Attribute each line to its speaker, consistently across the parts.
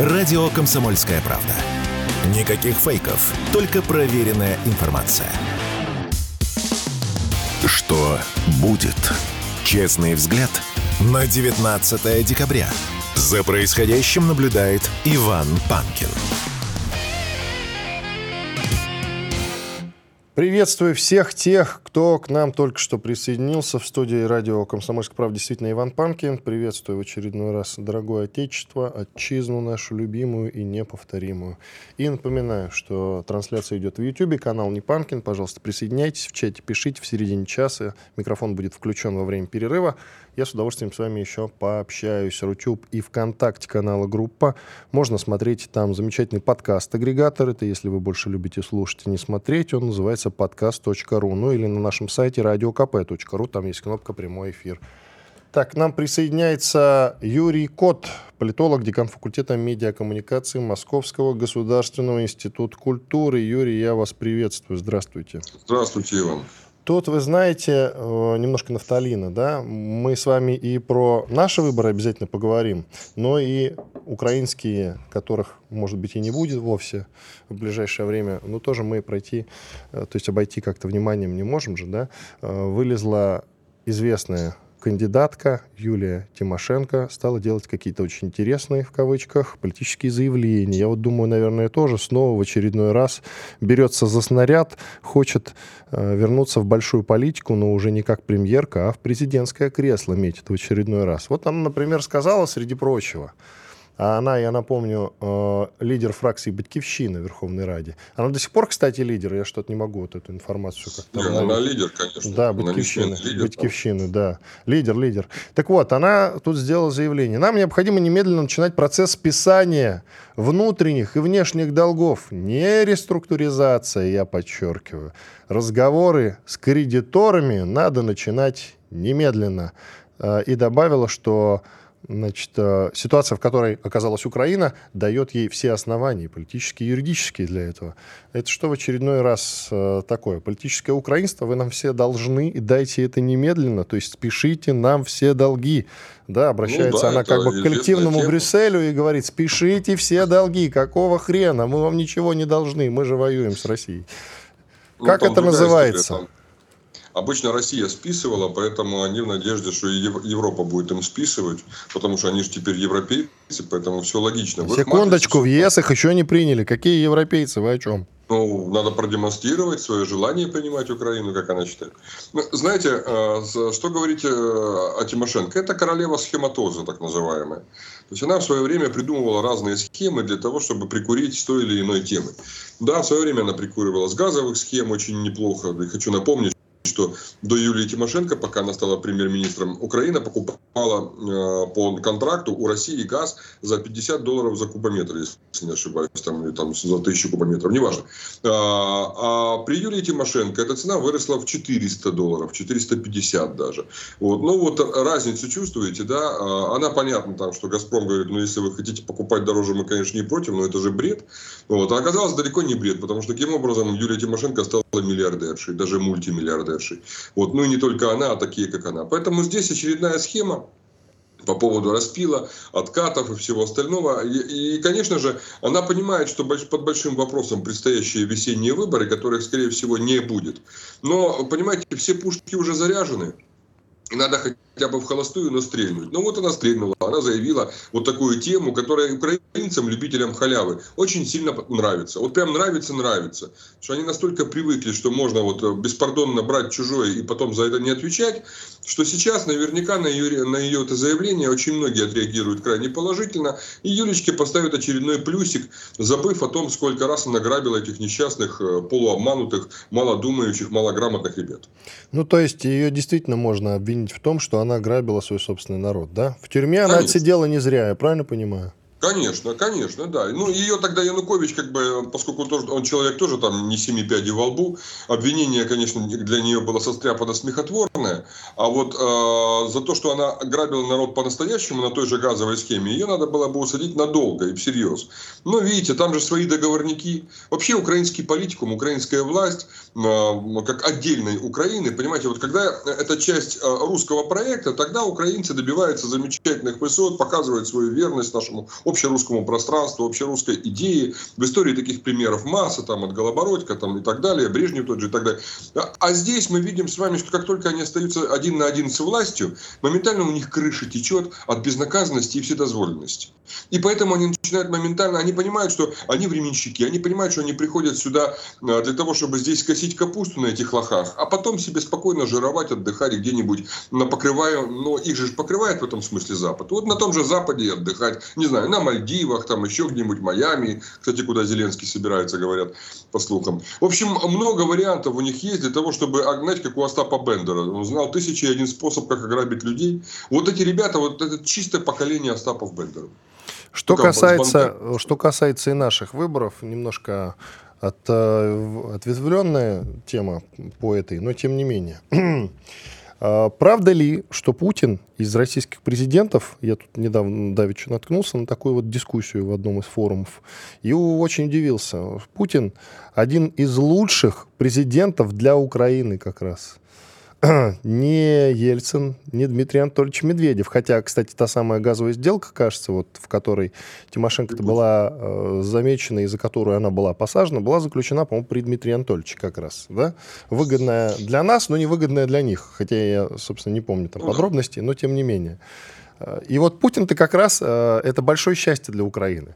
Speaker 1: Радио «Комсомольская правда». Никаких фейков, только проверенная информация. Что будет? Честный взгляд на 19 декабря. За происходящим наблюдает Иван Панкин.
Speaker 2: Приветствую всех тех, кто к нам только что присоединился в студии радио «Комсомольская правда». Действительно, Иван Панкин. Приветствую в очередной раз дорогое Отечество, отчизну нашу любимую и неповторимую. И напоминаю, что трансляция идет в YouTube, канал Не Панкин. Пожалуйста, присоединяйтесь в чате, пишите в середине часа. Микрофон будет включен во время перерыва. Я с удовольствием с вами еще пообщаюсь. Рутюб и ВКонтакте канала группа. Можно смотреть там замечательный подкаст-агрегатор. Это если вы больше любите слушать и не смотреть. Он называется подкаст.ру. Ну или на нашем сайте radiokp.ru. Там есть кнопка «Прямой эфир». Так, к нам присоединяется Юрий Кот, политолог, декан факультета медиакоммуникации Московского государственного института культуры. Юрий, я вас приветствую. Здравствуйте.
Speaker 3: Здравствуйте, Иван.
Speaker 2: Тут, вы знаете, э, немножко нафталина, да, мы с вами и про наши выборы обязательно поговорим, но и украинские, которых, может быть, и не будет вовсе в ближайшее время, но тоже мы пройти, э, то есть обойти как-то вниманием не можем же, да, э, вылезла известная кандидатка Юлия Тимошенко стала делать какие-то очень интересные, в кавычках, политические заявления. Я вот думаю, наверное, тоже снова в очередной раз берется за снаряд, хочет э, вернуться в большую политику, но уже не как премьерка, а в президентское кресло метит в очередной раз. Вот она, например, сказала, среди прочего, а она, я напомню, э, лидер фракции «Батькивщины» в Верховной Раде. Она до сих пор, кстати, лидер. Я что-то не могу вот эту информацию как-то...
Speaker 3: Она лидер, конечно.
Speaker 2: Да, «Батькивщины». «Батькивщины», да. Лидер, лидер. Так вот, она тут сделала заявление. Нам необходимо немедленно начинать процесс списания внутренних и внешних долгов. Не реструктуризация, я подчеркиваю. Разговоры с кредиторами надо начинать немедленно. Э, и добавила, что Значит, э, ситуация, в которой оказалась Украина, дает ей все основания, политические и юридические для этого. Это что в очередной раз э, такое? Политическое украинство вы нам все должны, и дайте это немедленно, то есть спешите нам все долги. Да, обращается ну, да, она как бы к коллективному тема. Брюсселю и говорит, спешите все долги, какого хрена, мы вам ничего не должны, мы же воюем с Россией. Ну, как это называется? История,
Speaker 3: Обычно Россия списывала, поэтому они в надежде, что Европа будет им списывать, потому что они же теперь европейцы, поэтому все логично.
Speaker 2: В Секундочку, в ЕС их еще не приняли. Какие европейцы? Вы о чем?
Speaker 3: Ну, надо продемонстрировать свое желание принимать Украину, как она считает. Ну, знаете, э, что говорить э, о Тимошенко? Это королева схематоза, так называемая. То есть она в свое время придумывала разные схемы для того, чтобы прикурить с той или иной темы. Да, в свое время она прикуривала с газовых схем очень неплохо. И хочу напомнить, что до Юлии Тимошенко, пока она стала премьер-министром, Украина покупала э, по контракту у России газ за 50 долларов за кубометр, если не ошибаюсь, там, или там за тысячу кубометров, неважно. А, а при Юлии Тимошенко эта цена выросла в 400 долларов, 450 даже. Вот. Ну вот разницу чувствуете, да? А, она понятна там, что Газпром говорит, ну если вы хотите покупать дороже, мы, конечно, не против, но это же бред. Вот. А оказалось далеко не бред, потому что таким образом Юлия Тимошенко стала миллиардершей, даже мультимиллиардершей. Вот. Ну и не только она, а такие, как она. Поэтому здесь очередная схема по поводу распила, откатов и всего остального. И, и, конечно же, она понимает, что под большим вопросом предстоящие весенние выборы, которых, скорее всего, не будет. Но, понимаете, все пушки уже заряжены. И надо хотя бы в холостую, но стрельнуть. Ну вот она стрельнула, она заявила вот такую тему, которая украинцам, любителям халявы, очень сильно нравится. Вот прям нравится, нравится. Что они настолько привыкли, что можно вот э, беспардонно брать чужое и потом за это не отвечать, что сейчас наверняка на ее, на ее это заявление очень многие отреагируют крайне положительно. И Юлечке поставят очередной плюсик, забыв о том, сколько раз она грабила этих несчастных, э, полуобманутых, малодумающих, малограмотных ребят.
Speaker 2: Ну, то есть ее действительно можно обвинить в том, что она грабила свой собственный народ, да? В тюрьме Конечно. она отсидела не зря, я правильно понимаю?
Speaker 3: Конечно, конечно, да. Ну, ее тогда Янукович, как бы, поскольку тоже, он человек тоже там не семи пядей во лбу, обвинение, конечно, для нее было состряпано смехотворное, а вот э, за то, что она грабила народ по-настоящему на той же газовой схеме, ее надо было бы усадить надолго и всерьез. Но видите, там же свои договорники. Вообще украинский политикум, украинская власть, как отдельной Украины, понимаете, вот когда это часть э, русского проекта, тогда украинцы добиваются замечательных высот, показывают свою верность нашему общерусскому пространству, общерусской идеи. В истории таких примеров масса, там, от Голобородька там, и так далее, Брежнев тот же и так далее. А, а здесь мы видим с вами, что как только они остаются один на один с властью, моментально у них крыша течет от безнаказанности и вседозволенности. И поэтому они начинают моментально, они понимают, что они временщики, они понимают, что они приходят сюда а, для того, чтобы здесь косить капусту на этих лохах, а потом себе спокойно жировать, отдыхать где-нибудь на покрываю, но их же покрывает в этом смысле Запад. Вот на том же Западе отдыхать, не знаю, на Мальдивах, там еще где-нибудь, Майами, кстати, куда Зеленский собирается, говорят, по слухам. В общем, много вариантов у них есть для того, чтобы огнать, как у Остапа Бендера. Он знал тысячи и один способ, как ограбить людей. Вот эти ребята, вот это чистое поколение Остапов Бендеров.
Speaker 2: Что касается, что касается и наших выборов, немножко от, э, ответвленная тема по этой, но тем не менее. А, правда ли, что Путин из российских президентов, я тут недавно давеча наткнулся на такую вот дискуссию в одном из форумов, и очень удивился. Путин один из лучших президентов для Украины как раз. не Ельцин, не Дмитрий Анатольевич Медведев. Хотя, кстати, та самая газовая сделка, кажется, вот, в которой Тимошенко была э, замечена и за которую она была посажена, была заключена, по-моему, при Дмитрии Анатольевиче как раз. Да? Выгодная для нас, но невыгодная для них. Хотя я, собственно, не помню там подробностей, но тем не менее. Э, и вот Путин-то как раз э, это большое счастье для Украины.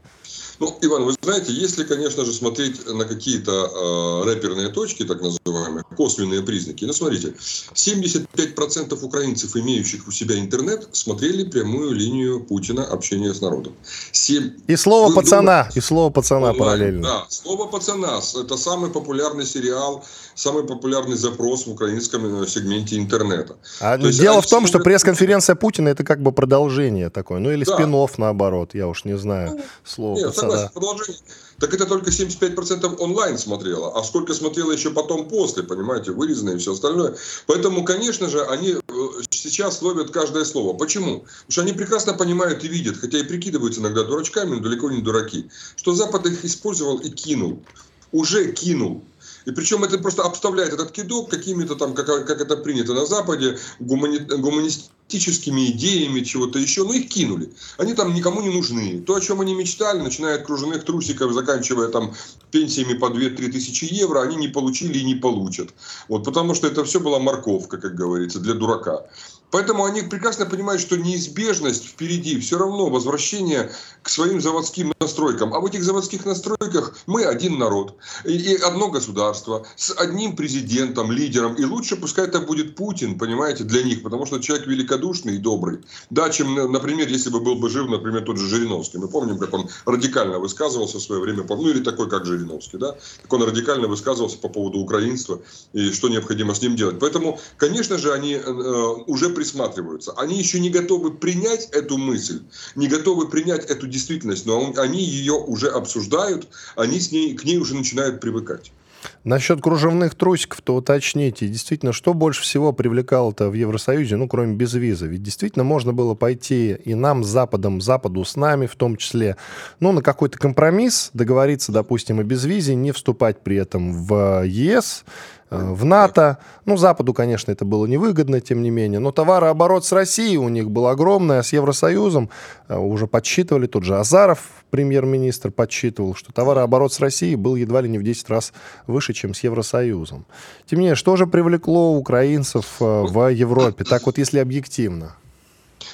Speaker 3: Ну, Иван, вы знаете, если, конечно же, смотреть на какие-то э, рэперные точки, так называемые, косвенные признаки, ну, смотрите, 75% украинцев, имеющих у себя интернет, смотрели прямую линию Путина общения с народом.
Speaker 2: 7... И слово вы пацана, думаете, и слово пацана онлайн, параллельно.
Speaker 3: Да, слово пацана, это самый популярный сериал, самый популярный запрос в украинском э, сегменте интернета.
Speaker 2: А То дело в том, что пресс-конференция Путина это как бы продолжение такое, ну или да. спин наоборот, я уж не знаю, ну, слово Нет,
Speaker 3: согласен, продолжение. Так это только 75% онлайн смотрело, а сколько смотрело еще потом после, понимаете, вырезанное и все остальное. Поэтому, конечно же, они э, сейчас ловят каждое слово. Почему? Потому что они прекрасно понимают и видят, хотя и прикидываются иногда дурачками, но далеко не дураки, что Запад их использовал и кинул. Уже кинул. И причем это просто обставляет этот кидок какими-то там, как, как это принято на Западе, гумани, гуманистическими идеями, чего-то еще, но их кинули. Они там никому не нужны. То, о чем они мечтали, начиная от кружевных трусиков, заканчивая там пенсиями по 2-3 тысячи евро, они не получили и не получат. Вот, потому что это все была морковка, как говорится, для дурака. Поэтому они прекрасно понимают, что неизбежность впереди, все равно возвращение к своим заводским настройкам. А в этих заводских настройках мы один народ и одно государство с одним президентом, лидером. И лучше пускай это будет Путин, понимаете, для них, потому что человек великодушный и добрый. Да, чем, например, если бы был бы жив, например, тот же Жириновский. Мы помним, как он радикально высказывался в свое время, ну или такой, как Жириновский, да, как он радикально высказывался по поводу украинства и что необходимо с ним делать. Поэтому, конечно же, они э, уже при присматриваются. Они еще не готовы принять эту мысль, не готовы принять эту действительность, но они ее уже обсуждают, они с ней, к ней уже начинают привыкать.
Speaker 2: Насчет кружевных трусиков, то уточните, действительно, что больше всего привлекало-то в Евросоюзе, ну, кроме безвиза? Ведь действительно можно было пойти и нам с Западом, Западу с нами в том числе, ну, на какой-то компромисс, договориться, допустим, о безвизе, не вступать при этом в ЕС, Э, в НАТО. Ну, Западу, конечно, это было невыгодно, тем не менее. Но товарооборот с Россией у них был огромный, а с Евросоюзом э, уже подсчитывали. Тот же Азаров, премьер-министр, подсчитывал, что товарооборот с Россией был едва ли не в 10 раз выше, чем с Евросоюзом. Тем не менее, что же привлекло украинцев э, в Европе? Так вот, если объективно.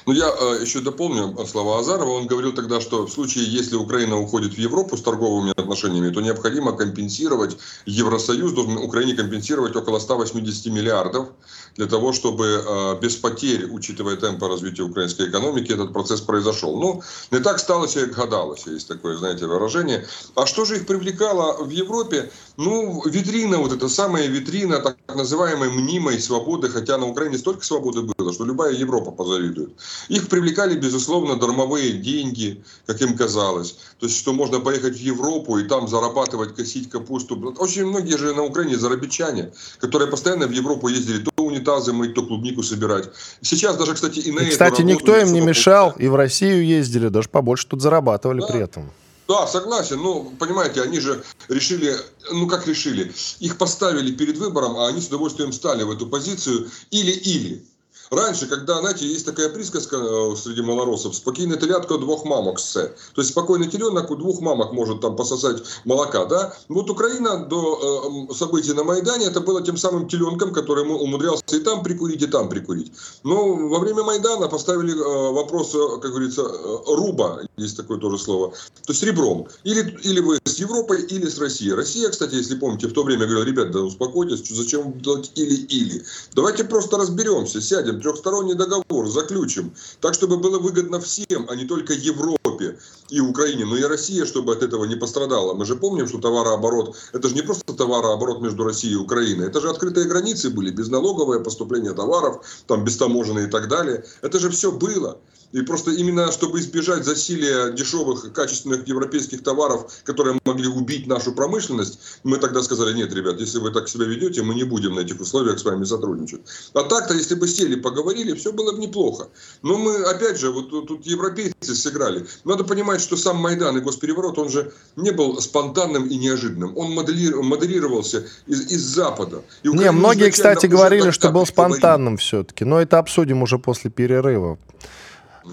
Speaker 3: Ну, я э, еще дополню слова Азарова. Он говорил тогда, что в случае, если Украина уходит в Европу с торговыми отношениями, то необходимо компенсировать, Евросоюз должен Украине компенсировать около 180 миллиардов для того, чтобы э, без потерь, учитывая темпы развития украинской экономики, этот процесс произошел. Ну, не так сталося, как гадалось, есть такое, знаете, выражение. А что же их привлекало в Европе? Ну, витрина, вот эта самая витрина так называемой мнимой свободы, хотя на Украине столько свободы было, что любая Европа позавидует. Их привлекали, безусловно, дармовые деньги, как им казалось. То есть, что можно поехать в Европу и там зарабатывать, косить капусту. Очень многие же на Украине зарабичане, которые постоянно в Европу ездили то унитазы мыть, то клубнику собирать. Сейчас даже, кстати, и на и,
Speaker 2: Кстати, никто им не мешал, и в Россию ездили, даже побольше тут зарабатывали да. при этом.
Speaker 3: Да, согласен. Ну, понимаете, они же решили, ну как решили, их поставили перед выбором, а они с удовольствием стали в эту позицию или-или. Раньше, когда, знаете, есть такая присказка э, среди малоросов, спокойный телятка двух мамок все. То есть спокойный теленок у двух мамок может там пососать молока, да? Вот Украина до э, событий на Майдане это было тем самым теленком, который умудрялся и там прикурить, и там прикурить. Но во время Майдана поставили э, вопрос, э, как говорится, э, руба, есть такое тоже слово, то есть ребром. Или, или вы с Европой, или с Россией. Россия, кстати, если помните, в то время говорила, ребят, да успокойтесь, зачем делать или-или. Давайте просто разберемся, сядем, трехсторонний договор заключим, так, чтобы было выгодно всем, а не только Европе и Украине, но и Россия, чтобы от этого не пострадала. Мы же помним, что товарооборот, это же не просто товарооборот между Россией и Украиной, это же открытые границы были, безналоговое поступление товаров, там бестаможенные и так далее. Это же все было. И просто именно, чтобы избежать засилия дешевых, качественных европейских товаров, которые могли убить нашу промышленность, мы тогда сказали, нет, ребят, если вы так себя ведете, мы не будем на этих условиях с вами сотрудничать. А так-то, если бы сели, поговорили, все было бы неплохо. Но мы, опять же, вот тут европейцы сыграли. Надо понимать, что сам Майдан и госпереворот, он же не был спонтанным и неожиданным. Он модерировался из, из Запада.
Speaker 2: И не, многие, кстати, говорили, что был спонтанным все-таки. Но это обсудим уже после перерыва.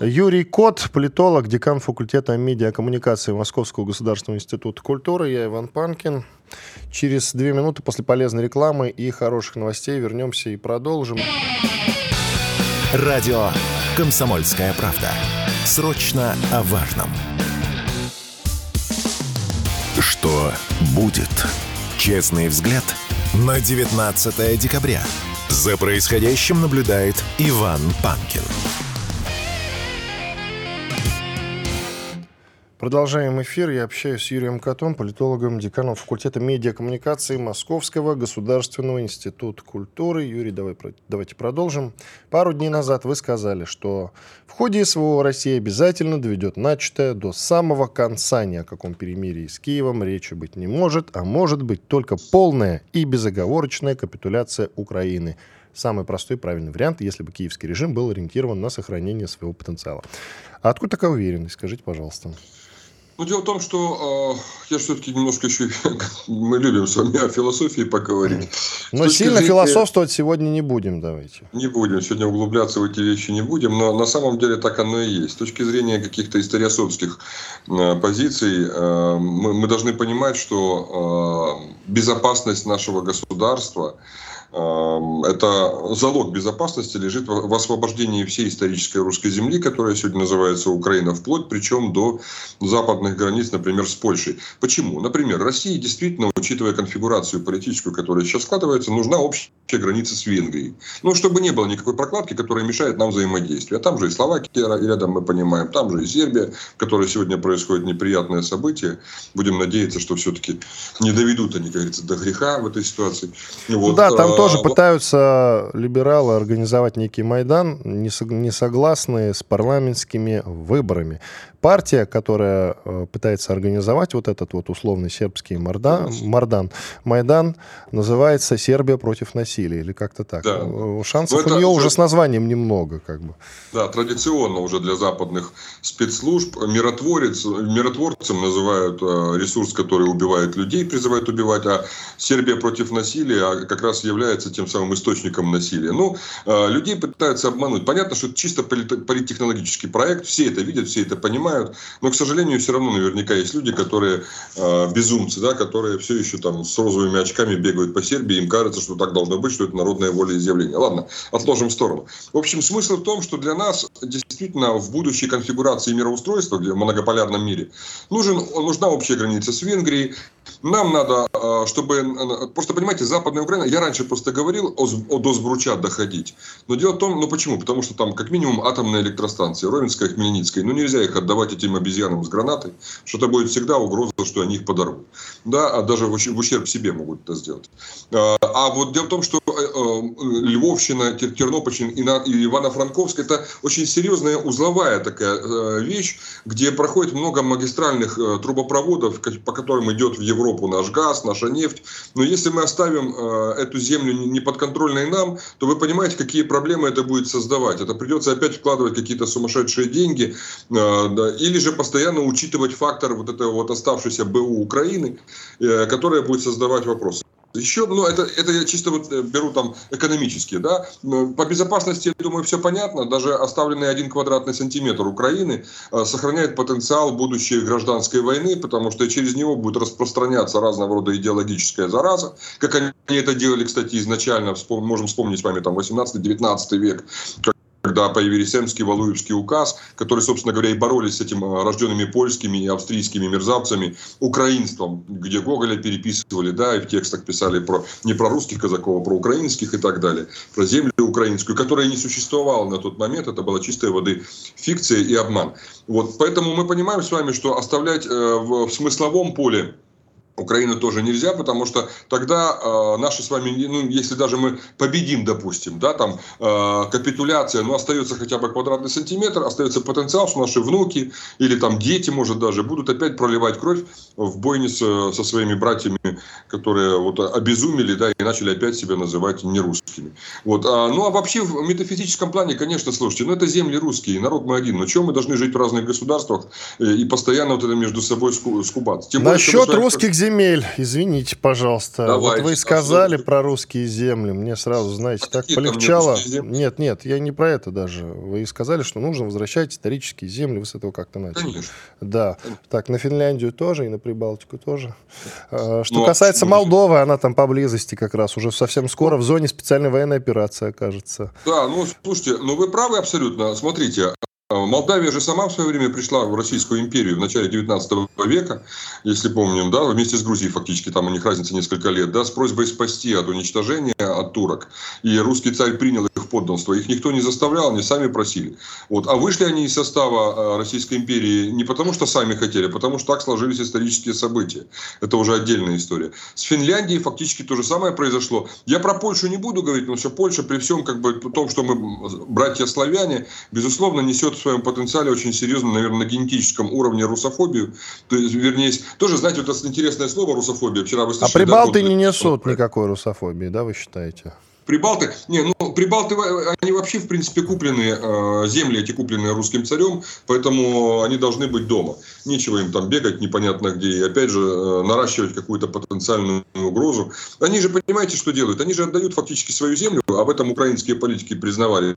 Speaker 2: Юрий Кот, политолог, декан факультета медиакоммуникации Московского государственного института культуры. Я Иван Панкин. Через две минуты после полезной рекламы и хороших новостей вернемся и продолжим.
Speaker 1: Радио «Комсомольская правда». Срочно о важном. Что будет? Честный взгляд на 19 декабря. За происходящим наблюдает Иван Панкин.
Speaker 2: Продолжаем эфир. Я общаюсь с Юрием Котом, политологом, деканом факультета медиакоммуникации Московского государственного института культуры. Юрий, давай, давайте продолжим. Пару дней назад вы сказали, что в ходе СВО Россия обязательно доведет начатое до самого конца. Ни о каком перемирии с Киевом речи быть не может, а может быть только полная и безоговорочная капитуляция Украины самый простой и правильный вариант, если бы киевский режим был ориентирован на сохранение своего потенциала. А откуда такая уверенность? Скажите, пожалуйста.
Speaker 3: Ну, дело в том, что э, я все-таки немножко еще... Мы любим с вами о философии поговорить.
Speaker 2: Но сильно зрения... философствовать сегодня не будем, давайте.
Speaker 3: Не будем. Сегодня углубляться в эти вещи не будем. Но на самом деле так оно и есть. С точки зрения каких-то историосовских э, позиций, э, мы, мы должны понимать, что э, безопасность нашего государства это залог безопасности лежит в освобождении всей исторической русской земли, которая сегодня называется Украина, вплоть причем до западных границ, например, с Польшей. Почему? Например, России действительно, учитывая конфигурацию политическую, которая сейчас складывается, нужна общая граница с Венгрией. Ну, чтобы не было никакой прокладки, которая мешает нам взаимодействию. А там же и Словакия рядом, мы понимаем, там же и Сербия, в которой сегодня происходит неприятное событие. Будем надеяться, что все-таки не доведут они, как говорится, до греха в этой ситуации.
Speaker 2: Вот. Да, там тоже а, пытаются либералы организовать некий Майдан, не, не согласные с парламентскими выборами партия, которая э, пытается организовать вот этот вот условный сербский Мордан, Мордан, Майдан, называется «Сербия против насилия» или как-то так. Да. Э, шансов это, у нее уже, уже с названием немного. Как бы.
Speaker 3: Да, традиционно уже для западных спецслужб миротворец, миротворцем называют э, ресурс, который убивает людей, призывает убивать, а Сербия против насилия как раз является тем самым источником насилия. Ну, людей пытаются обмануть. Понятно, что это чисто политтехнологический проект, все это видят, все это понимают, понимают. Но, к сожалению, все равно наверняка есть люди, которые э, безумцы, да, которые все еще там с розовыми очками бегают по Сербии, им кажется, что так должно быть, что это народное волеизъявление. Ладно, отложим в сторону. В общем, смысл в том, что для нас действительно в будущей конфигурации мироустройства, где в многополярном мире, нужен, нужна общая граница с Венгрией, нам надо, а, чтобы... Просто, понимаете, Западная Украина... Я раньше просто говорил о, о Досбруча доходить. Но дело в том... Ну, почему? Потому что там как минимум атомные электростанции, Ровенская, Хмельницкая. Ну, нельзя их отдавать этим обезьянам с гранатой. Что-то будет всегда угроза, что они их подорвут. Да, а даже в ущерб себе могут это сделать. А, а вот дело в том, что э, э, Львовщина, Тернопольщина и Ивано-Франковск это очень серьезная узловая такая э, вещь, где проходит много магистральных трубопроводов, по которым идет в Европу Европу наш газ, наша нефть. Но если мы оставим э, эту землю не подконтрольной нам, то вы понимаете, какие проблемы это будет создавать. Это придется опять вкладывать какие-то сумасшедшие деньги, э, или же постоянно учитывать фактор вот этого вот оставшейся БУ Украины, э, которая будет создавать вопросы. Еще, ну, это, это я чисто вот э, беру там экономически, да. По безопасности, я думаю, все понятно. Даже оставленный один квадратный сантиметр Украины э, сохраняет потенциал будущей гражданской войны, потому что через него будет распространяться разного рода идеологическая зараза, как они это делали, кстати, изначально, можем вспомнить с вами там 18-19 век, когда появились Эмский, Валуевский указ, которые, собственно говоря, и боролись с этим э, рожденными польскими и австрийскими мерзавцами, украинством, где Гоголя переписывали, да, и в текстах писали про, не про русских казаков, а про украинских и так далее, про землю украинскую, которая не существовала на тот момент, это была чистая воды фикция и обман. Вот, поэтому мы понимаем с вами, что оставлять э, в, в смысловом поле Украину тоже нельзя, потому что тогда э, наши с вами, ну, если даже мы победим, допустим, да, там э, капитуляция, ну, остается хотя бы квадратный сантиметр, остается потенциал, что наши внуки или там дети, может, даже будут опять проливать кровь в бойне со, со своими братьями, которые вот обезумели, да, и начали опять себя называть нерусскими. Вот, а, ну, а вообще в метафизическом плане, конечно, слушайте, ну, это земли русские, народ мы один, но чем мы должны жить в разных государствах э, и постоянно вот это между собой скубаться?
Speaker 2: Тем Насчет более, русских земель земель, извините, пожалуйста. Давайте, вот вы сказали абсолютно. про русские земли, мне сразу, знаете, а так полегчало. Нет, нет, я не про это даже. Вы сказали, что нужно возвращать исторические земли, вы с этого как-то начали. Конечно. Да. Конечно. Так, на Финляндию тоже и на Прибалтику тоже. А, что ну, касается Молдовы, она там поблизости как раз уже совсем скоро в зоне специальной военной операции окажется.
Speaker 3: Да, ну слушайте, ну вы правы абсолютно. Смотрите, а, Молдавия же сама в свое время пришла в Российскую империю в начале 19 века, если помним, да, вместе с Грузией фактически, там у них разница несколько лет, да, с просьбой спасти от уничтожения от турок. И русский царь принял их подданство. Их никто не заставлял, они сами просили. Вот. А вышли они из состава а, Российской империи не потому, что сами хотели, а потому что так сложились исторические события. Это уже отдельная история. С Финляндией фактически то же самое произошло. Я про Польшу не буду говорить, потому что Польша при всем как бы том, что мы братья-славяне, безусловно, несет в своем потенциале очень серьезно, наверное, на генетическом уровне русофобию. То есть, вернее, тоже, знаете, вот это интересное слово русофобия. Вчера вы
Speaker 2: слышали, А прибалты да, не несут никакой русофобии, да, вы считаете?
Speaker 3: Прибалты, не, ну, прибалты, они вообще, в принципе, куплены, э, земли эти куплены русским царем, поэтому они должны быть дома. Нечего им там бегать непонятно где и, опять же, э, наращивать какую-то потенциальную угрозу. Они же, понимаете, что делают? Они же отдают фактически свою землю, об этом украинские политики признавались,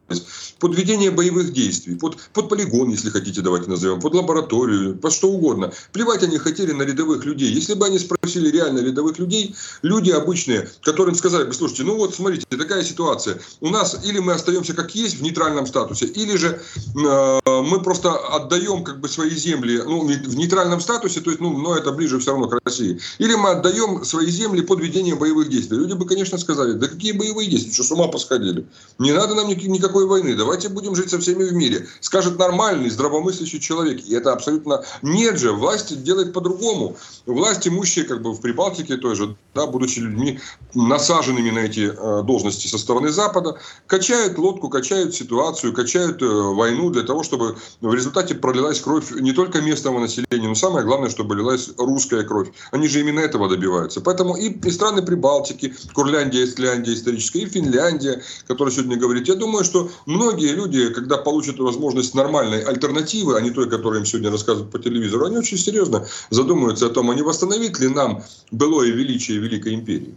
Speaker 3: под ведение боевых действий, под, под полигон, если хотите, давайте назовем, под лабораторию, под что угодно. Плевать они хотели на рядовых людей. Если бы они спросили реально рядовых людей, люди обычные, которым сказали бы, слушайте, ну вот смотрите, такая ситуация. У нас или мы остаемся как есть в нейтральном статусе, или же э, мы просто отдаем как бы свои земли ну, в нейтральном статусе, то есть, ну, но это ближе все равно к России. Или мы отдаем свои земли под ведение боевых действий. Люди бы, конечно, сказали, да какие боевые действия, что с ума посходили? Не надо нам никакой войны, давайте будем жить со всеми в мире. Скажет нормальный, здравомыслящий человек. И это абсолютно нет же. Власть делает по-другому. Власть имущие, как бы в Прибалтике той же, да, будучи людьми насаженными на эти э, должности, возможности со стороны Запада, качают лодку, качают ситуацию, качают э, войну для того, чтобы в результате пролилась кровь не только местного населения, но самое главное, чтобы лилась русская кровь. Они же именно этого добиваются. Поэтому и, и страны Прибалтики, Курляндия, Исляндия историческая, и Финляндия, которая сегодня говорит, я думаю, что многие люди, когда получат возможность нормальной альтернативы, а не той, которую им сегодня рассказывают по телевизору, они очень серьезно задумаются о том, а не восстановить ли нам былое величие Великой империи.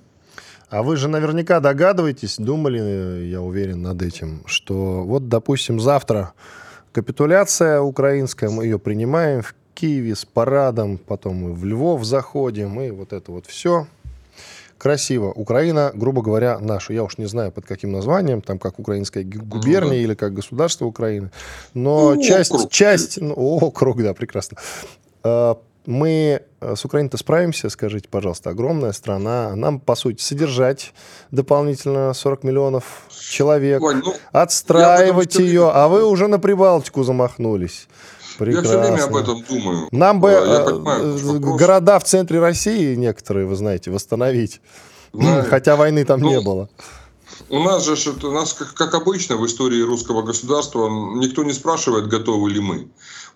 Speaker 2: А вы же наверняка догадываетесь, думали, я уверен, над этим, что вот, допустим, завтра капитуляция украинская, мы ее принимаем в Киеве с парадом, потом мы в Львов заходим, и вот это вот все. Красиво. Украина, грубо говоря, наша. Я уж не знаю, под каким названием, там как украинская губерния mm-hmm. или как государство Украины. Но ну, часть, округ. часть, ну, округ, да, прекрасно а, мы э, с Украиной-то справимся, скажите, пожалуйста, огромная страна. Нам, по сути, содержать дополнительно 40 миллионов человек, Ой, ну, отстраивать ее, а вы уже на Прибалтику замахнулись.
Speaker 3: Прекрасно. Я все время об этом думаю.
Speaker 2: Нам бы э, понимаю, э, города в центре России некоторые, вы знаете, восстановить. Знаю. Хотя войны там ну, не было.
Speaker 3: У нас же, у нас, как, как обычно в истории русского государства, никто не спрашивает, готовы ли мы.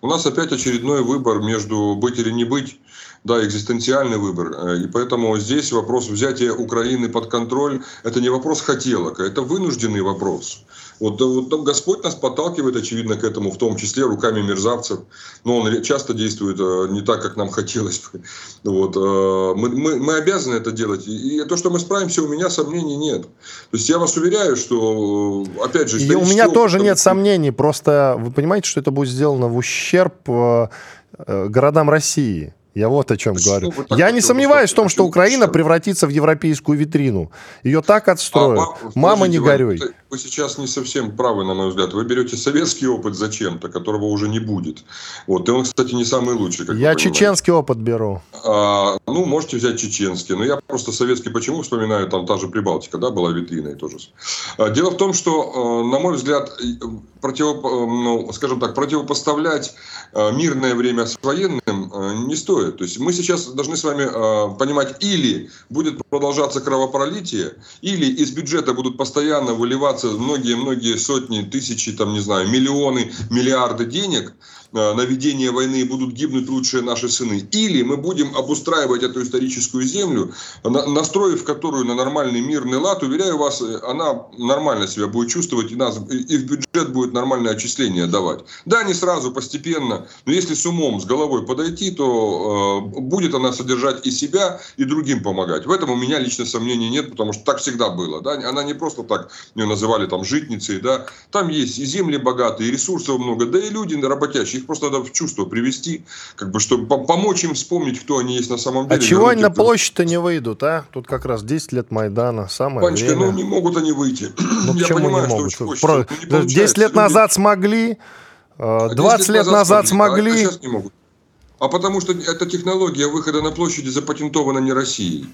Speaker 3: У нас опять очередной выбор между быть или не быть, да, экзистенциальный выбор. Э, и поэтому здесь вопрос взятия Украины под контроль – это не вопрос хотелок, а это вынужденный вопрос. Вот, вот Господь нас подталкивает, очевидно, к этому, в том числе руками мерзавцев. Но он часто действует э, не так, как нам хотелось бы. Вот, э, мы, мы, мы обязаны это делать. И то, что мы справимся, у меня сомнений нет. То есть я вас уверяю, что, э, опять же...
Speaker 2: И у меня тоже нет сомнений. Просто вы понимаете, что это будет сделано в ущерб городам России. Я вот о чем Почему говорю. Я не сомневаюсь в том, что Украина превратится в европейскую витрину. Ее так отстроят. А, Мама, не горюй.
Speaker 3: Вы, вы сейчас не совсем правы, на мой взгляд. Вы берете советский опыт зачем-то, которого уже не будет. Вот. И он, кстати, не самый лучший.
Speaker 2: Как я чеченский опыт беру.
Speaker 3: А, ну, можете взять чеченский. Но я просто советский почему вспоминаю? Там та же Прибалтика, да, была витриной тоже. А, дело в том, что, э, на мой взгляд, против, э, ну, скажем так, противопоставлять э, мирное время с военным не стоит стоит. То есть мы сейчас должны с вами э, понимать, или будет продолжаться кровопролитие, или из бюджета будут постоянно выливаться многие-многие сотни, тысячи, там, не знаю, миллионы, миллиарды денег – на ведение войны будут гибнуть лучшие наши сыны. Или мы будем обустраивать эту историческую землю, настроив которую на нормальный мирный лад, уверяю вас, э, она нормально себя будет чувствовать и, нас, и в бюджет будет нормальное отчисление давать. Да, не сразу, постепенно, но если с умом, с головой подойти, то э, будет она содержать и себя, и другим помогать. В этом у меня лично сомнений нет, потому что так всегда было. Да? Она не просто так ее называли там житницей, да? там есть и земли богатые, и ресурсов много, да и люди работящие их просто надо в чувство привести, как бы, чтобы помочь им вспомнить, кто они есть на самом
Speaker 2: деле. А чего они на площадь-то не выйдут, а? Тут как раз 10 лет Майдана, самое Панечка, время.
Speaker 3: ну не могут они выйти. Ну, Я понимаю,
Speaker 2: не могут? что очень Про... хочется, 10 лет назад смогли, 20 а лет, назад смогли. А, а сейчас
Speaker 3: не могут. А потому что эта технология выхода на площади запатентована не Россией.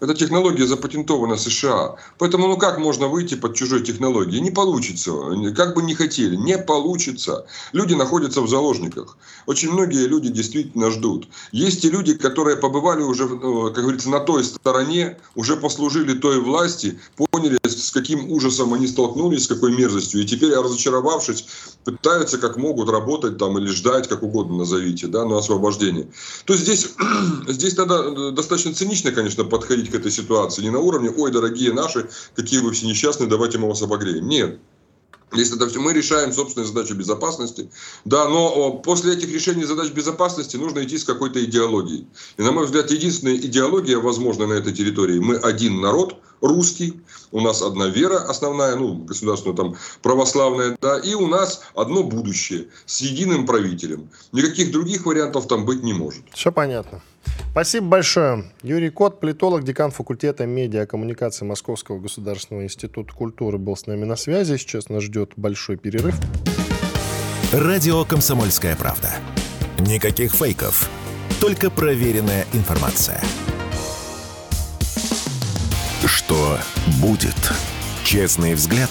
Speaker 3: Эта технология запатентована США. Поэтому ну как можно выйти под чужой технологией? Не получится. Как бы не хотели, не получится. Люди находятся в заложниках. Очень многие люди действительно ждут. Есть и люди, которые побывали уже, э, как говорится, на той стороне, уже послужили той власти, поняли, с каким ужасом они столкнулись, с какой мерзостью. И теперь, разочаровавшись, пытаются как могут работать там или ждать, как угодно назовите, да, на освобождение. То есть здесь, здесь надо э, достаточно цинично, конечно, подходить подходить к этой ситуации не на уровне «Ой, дорогие наши, какие вы все несчастные, давайте мы вас обогреем». Нет. Если это все, мы решаем собственные задачи безопасности. Да, но после этих решений задач безопасности нужно идти с какой-то идеологией. И, на мой взгляд, единственная идеология, возможная на этой территории, мы один народ, русский, у нас одна вера основная, ну, государственная там православная, да, и у нас одно будущее с единым правителем. Никаких других вариантов там быть не может.
Speaker 2: Все понятно. Спасибо большое. Юрий Кот, политолог, декан факультета медиа коммуникации Московского государственного института культуры, был с нами на связи. Сейчас нас ждет большой перерыв.
Speaker 1: Радио «Комсомольская правда». Никаких фейков, только проверенная информация. Что будет? Честный взгляд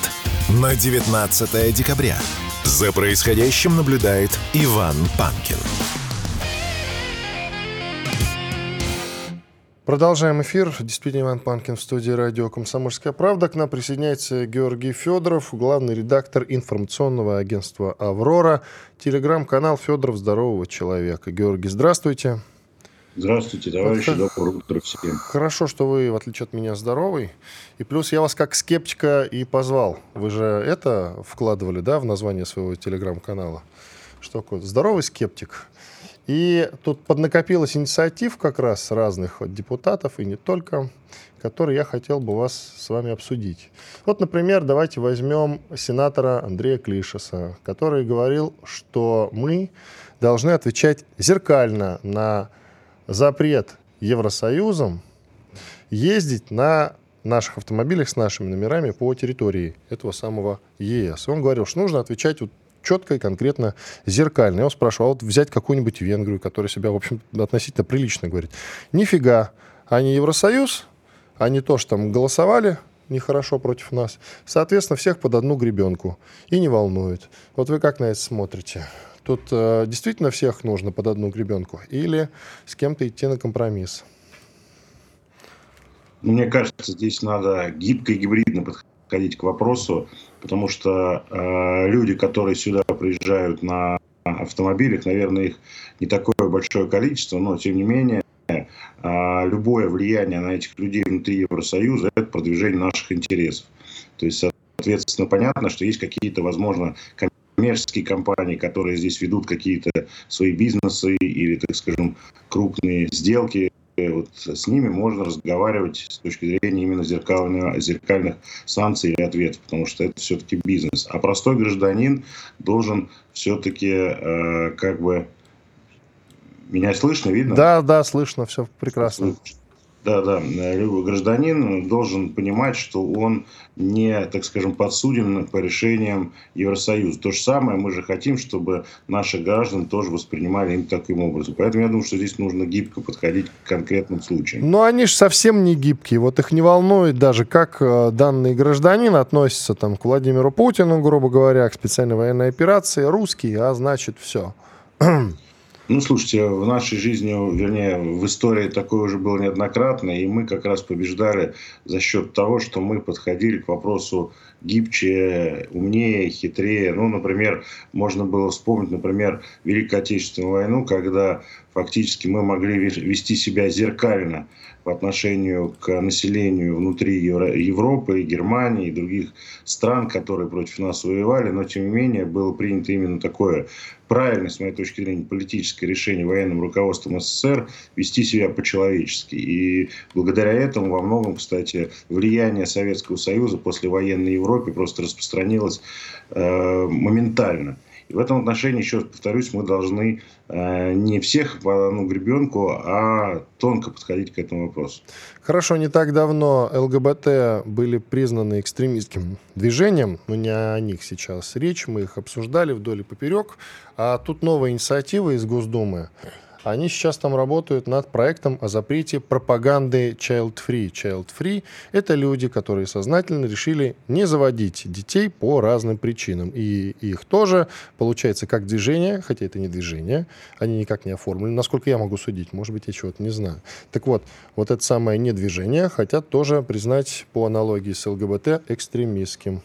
Speaker 1: на 19 декабря. За происходящим наблюдает Иван Панкин.
Speaker 2: Продолжаем эфир. Действительно, Иван Панкин в студии радио «Комсомольская правда». К нам присоединяется Георгий Федоров, главный редактор информационного агентства «Аврора», телеграм-канал «Федоров. Здорового человека». Георгий, здравствуйте.
Speaker 4: Здравствуйте, товарищи, Это... доброе утро всем.
Speaker 2: Хорошо, что вы, в отличие от меня, здоровый. И плюс я вас как скептика и позвал. Вы же это вкладывали, да, в название своего телеграм-канала? Что такое? Здоровый скептик. И тут поднакопилась инициатив как раз разных вот депутатов, и не только, которые я хотел бы вас с вами обсудить. Вот, например, давайте возьмем сенатора Андрея Клишеса, который говорил, что мы должны отвечать зеркально на запрет Евросоюзом ездить на наших автомобилях с нашими номерами по территории этого самого ЕС. Он говорил, что нужно отвечать вот четко и конкретно зеркально. Я спрашивал, а вот взять какую-нибудь Венгрию, которая себя, в общем, относительно прилично говорит. Нифига, они Евросоюз, они тоже там голосовали нехорошо против нас. Соответственно, всех под одну гребенку. И не волнует. Вот вы как на это смотрите? Тут э, действительно всех нужно под одну гребенку? Или с кем-то идти на компромисс?
Speaker 4: Мне кажется, здесь надо гибко и гибридно подходить к вопросу потому что э, люди, которые сюда приезжают на автомобилях, наверное, их не такое большое количество, но тем не менее э, любое влияние на этих людей внутри Евросоюза – это продвижение наших интересов. То есть, соответственно, понятно, что есть какие-то, возможно, коммерческие компании, которые здесь ведут какие-то свои бизнесы или, так скажем, крупные сделки. Вот с ними можно разговаривать с точки зрения именно зеркальных, зеркальных санкций или ответов, потому что это все-таки бизнес. А простой гражданин должен все-таки э, как бы... Меня слышно, видно?
Speaker 2: Да, да, слышно, все прекрасно.
Speaker 4: Слышно. Да, да. Любой гражданин должен понимать, что он не, так скажем, подсуден по решениям Евросоюза. То же самое мы же хотим, чтобы наши граждане тоже воспринимали им таким образом. Поэтому я думаю, что здесь нужно гибко подходить к конкретным случаям.
Speaker 2: Но они же совсем не гибкие. Вот их не волнует даже, как э, данный гражданин относится там, к Владимиру Путину, грубо говоря, к специальной военной операции. Русский, а значит все.
Speaker 4: Ну, слушайте, в нашей жизни, вернее, в истории такое уже было неоднократно, и мы как раз побеждали за счет того, что мы подходили к вопросу гибче, умнее, хитрее. Ну, например, можно было вспомнить, например, Великую Отечественную войну, когда фактически мы могли вести себя зеркально по отношению к населению внутри Европы, Германии и других стран, которые против нас воевали, но тем не менее было принято именно такое правильное, с моей точки зрения, политическое решение военным руководством СССР вести себя по-человечески. И благодаря этому во многом, кстати, влияние Советского Союза после военной Европе просто распространилось э, моментально. И в этом отношении, еще раз повторюсь, мы должны э, не всех по одну гребенку, а тонко подходить к этому вопросу.
Speaker 2: Хорошо, не так давно ЛГБТ были признаны экстремистским движением, но не о них сейчас речь, мы их обсуждали вдоль и поперек. А тут новая инициатива из Госдумы они сейчас там работают над проектом о запрете пропаганды child-free. Child-free — это люди, которые сознательно решили не заводить детей по разным причинам. И их тоже, получается, как движение, хотя это не движение, они никак не оформлены, насколько я могу судить, может быть, я чего-то не знаю. Так вот, вот это самое недвижение хотят тоже признать по аналогии с ЛГБТ экстремистским.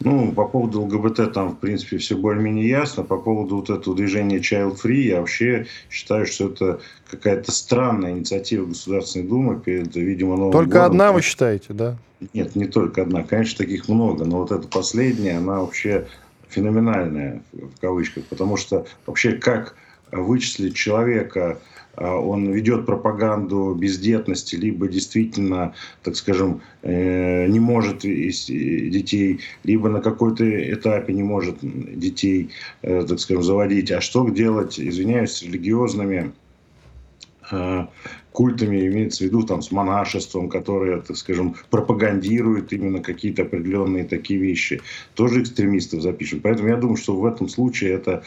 Speaker 4: Ну, по поводу ЛГБТ там, в принципе, все более-менее ясно. По поводу вот этого движения Child Free, я вообще считаю, что это какая-то странная инициатива Государственной Думы перед, видимо, Новым
Speaker 2: Только
Speaker 4: годом.
Speaker 2: одна, вы считаете, да?
Speaker 4: Нет, не только одна. Конечно, таких много, но вот эта последняя, она вообще феноменальная, в кавычках, потому что вообще как вычислить человека, а, он ведет пропаганду бездетности, либо действительно, так скажем, э, не может детей, либо на какой-то этапе не может детей, э, так скажем, заводить. А что делать, извиняюсь, с религиозными э, культами, имеется в виду там с монашеством, которое, так скажем, пропагандирует именно какие-то определенные такие вещи. Тоже экстремистов запишем. Поэтому я думаю, что в этом случае эта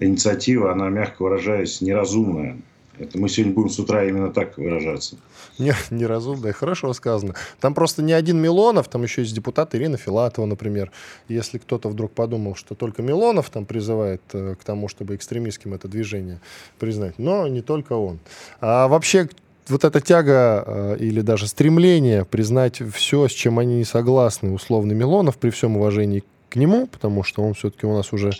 Speaker 4: инициатива, она, мягко выражаясь, неразумная. Это мы сегодня будем с утра именно так выражаться.
Speaker 2: Не, неразумно, хорошо сказано. Там просто не один Милонов, там еще есть депутат Ирина Филатова, например. Если кто-то вдруг подумал, что только Милонов там призывает э, к тому, чтобы экстремистским это движение признать, но не только он. А вообще вот эта тяга э, или даже стремление признать все, с чем они не согласны, условно Милонов, при всем уважении к нему, потому что он все-таки у нас уже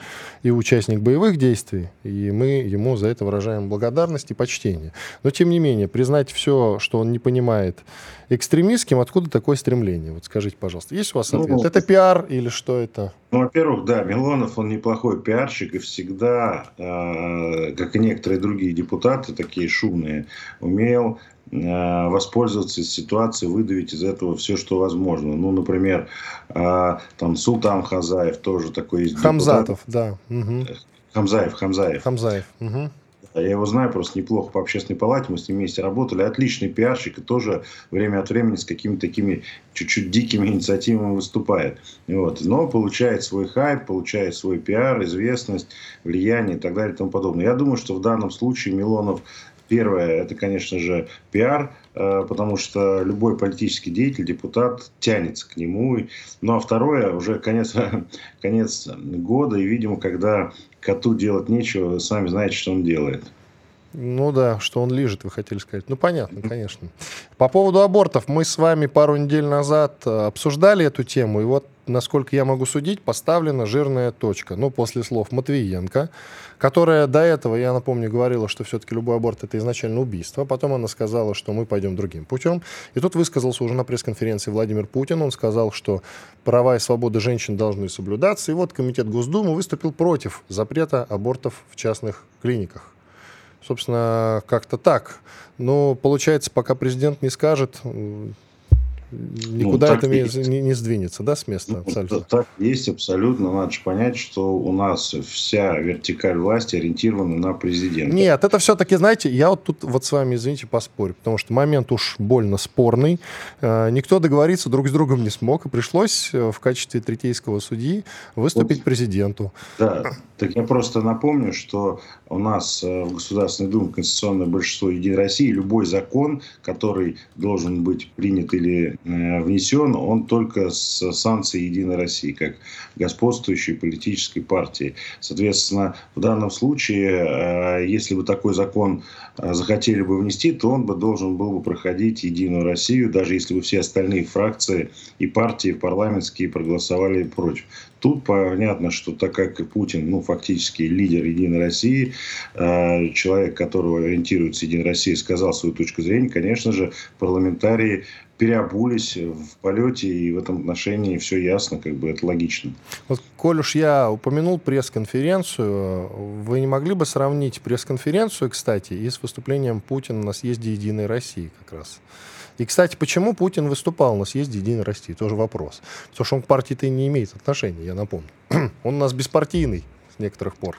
Speaker 2: и участник боевых действий, и мы ему за это выражаем благодарность и почтение. Но, тем не менее, признать все, что он не понимает экстремистским, откуда такое стремление? Вот скажите, пожалуйста, есть у вас ответ? Ну, это пиар или что это?
Speaker 4: Ну, во-первых, да, Милонов, он неплохой пиарщик и всегда, э, как и некоторые другие депутаты, такие шумные, умел воспользоваться ситуацией, выдавить из этого все, что возможно. Ну, например, э, там Султан Хазаев тоже такой есть.
Speaker 2: Хамзатов, депутат. да. Угу.
Speaker 4: Хамзаев, Хамзаев.
Speaker 2: Хамзаев. Угу.
Speaker 4: Я его знаю просто неплохо по общественной палате, мы с ним вместе работали. Отличный пиарщик и тоже время от времени с какими-то такими чуть-чуть дикими инициативами выступает. Вот. Но получает свой хайп, получает свой пиар, известность, влияние и так далее и тому подобное. Я думаю, что в данном случае Милонов Первое, это, конечно же, пиар, э, потому что любой политический деятель, депутат тянется к нему. Ну а второе, уже конец, конец года, и, видимо, когда коту делать нечего, сами знаете, что он делает.
Speaker 2: Ну да, что он лежит, вы хотели сказать. Ну понятно, конечно. По поводу абортов. Мы с вами пару недель назад э, обсуждали эту тему, и вот, насколько я могу судить, поставлена жирная точка. Ну, после слов Матвиенко, которая до этого, я напомню, говорила, что все-таки любой аборт это изначально убийство. Потом она сказала, что мы пойдем другим путем. И тут высказался уже на пресс-конференции Владимир Путин. Он сказал, что права и свободы женщин должны соблюдаться. И вот Комитет Госдумы выступил против запрета абортов в частных клиниках. Собственно, как-то так. Но получается, пока президент не скажет, никуда ну, это не, не сдвинется, да, с места?
Speaker 4: Ну, абсолютно. Так есть абсолютно. Надо же понять, что у нас вся вертикаль власти ориентирована на президента.
Speaker 2: Нет, это все-таки, знаете, я вот тут вот с вами, извините, поспорю, потому что момент уж больно спорный. Э, никто договориться друг с другом не смог, и пришлось э, в качестве третейского судьи выступить вот, президенту.
Speaker 4: Да, так я просто напомню, что у нас э, в Государственной Думе конституционное большинство Единой России, любой закон, который должен быть принят или внесен он только с санкцией Единой России, как господствующей политической партии. Соответственно, в данном случае, э, если бы такой закон э, захотели бы внести, то он бы должен был бы проходить Единую Россию, даже если бы все остальные фракции и партии парламентские проголосовали против. Тут понятно, что так как Путин, ну, фактически лидер Единой России, человек, которого ориентируется Единая Россия, сказал свою точку зрения, конечно же, парламентарии переобулись в полете, и в этом отношении все ясно, как бы это логично.
Speaker 2: Вот, коль уж я упомянул пресс-конференцию, вы не могли бы сравнить пресс-конференцию, кстати, и с выступлением Путина на съезде Единой России как раз? И, кстати, почему Путин выступал на съезде Единой России? Тоже вопрос. Потому что он к партии-то не имеет отношения, я напомню. он у нас беспартийный с некоторых пор.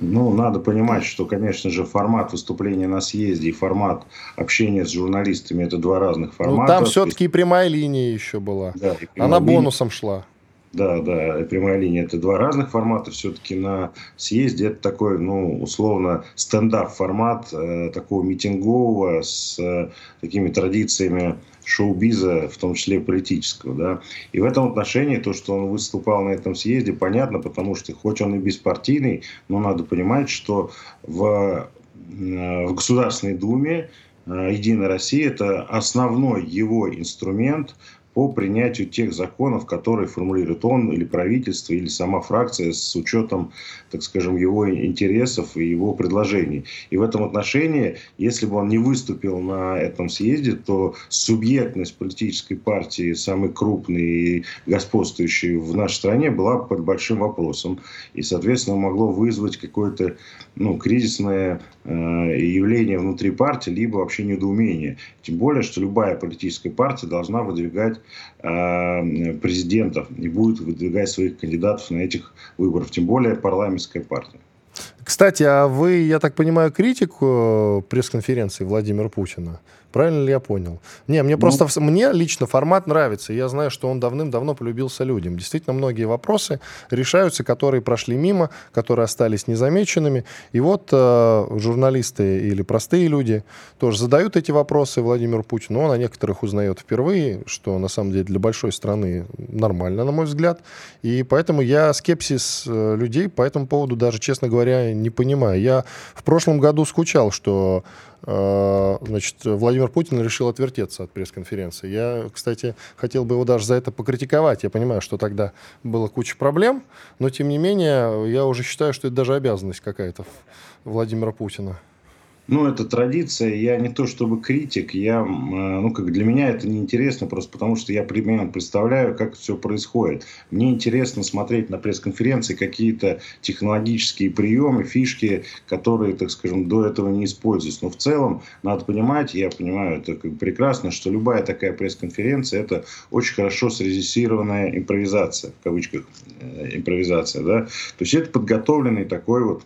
Speaker 4: Ну, надо понимать, что, конечно же, формат выступления на съезде и формат общения с журналистами – это два разных формата. Ну,
Speaker 2: там все-таки и прямая линия еще была. Да, Она линия. бонусом шла.
Speaker 4: Да, да, прямая линия – это два разных формата. Все-таки на съезде это такой, ну, условно, стендап-формат э, такого митингового с э, такими традициями шоу-биза, в том числе политического. Да? И в этом отношении то, что он выступал на этом съезде, понятно, потому что хоть он и беспартийный, но надо понимать, что в, э, в Государственной Думе э, Единая Россия – это основной его инструмент по принятию тех законов, которые формулирует он или правительство, или сама фракция с учетом, так скажем, его интересов и его предложений. И в этом отношении, если бы он не выступил на этом съезде, то субъектность политической партии, самой крупной и господствующей в нашей стране, была под большим вопросом. И, соответственно, могло вызвать какое-то ну, кризисное э, явление внутри партии, либо вообще недоумение. Тем более, что любая политическая партия должна выдвигать Э, президентов и будет выдвигать своих кандидатов на этих выборах, тем более парламентская партия.
Speaker 2: Кстати, а вы, я так понимаю, критик э, пресс-конференции Владимира Путина? Правильно ли я понял? Не, мне ну, просто, мне лично формат нравится. Я знаю, что он давным-давно полюбился людям. Действительно, многие вопросы решаются, которые прошли мимо, которые остались незамеченными. И вот э, журналисты или простые люди тоже задают эти вопросы Владимиру Путину. Он о некоторых узнает впервые, что на самом деле для большой страны нормально, на мой взгляд. И поэтому я скепсис э, людей по этому поводу даже, честно говоря, не понимаю. Я в прошлом году скучал, что значит, Владимир Владимир Путин решил отвертеться от пресс-конференции. Я, кстати, хотел бы его даже за это покритиковать. Я понимаю, что тогда было куча проблем, но тем не менее я уже считаю, что это даже обязанность какая-то Владимира Путина.
Speaker 4: Ну, это традиция. Я не то чтобы критик, я, ну, как для меня это неинтересно, просто потому что я примерно представляю, как все происходит. Мне интересно смотреть на пресс-конференции какие-то технологические приемы, фишки, которые, так скажем, до этого не используются. Но в целом надо понимать, я понимаю это как прекрасно, что любая такая пресс-конференция это очень хорошо срежиссированная импровизация, в кавычках э, импровизация, да. То есть это подготовленный такой вот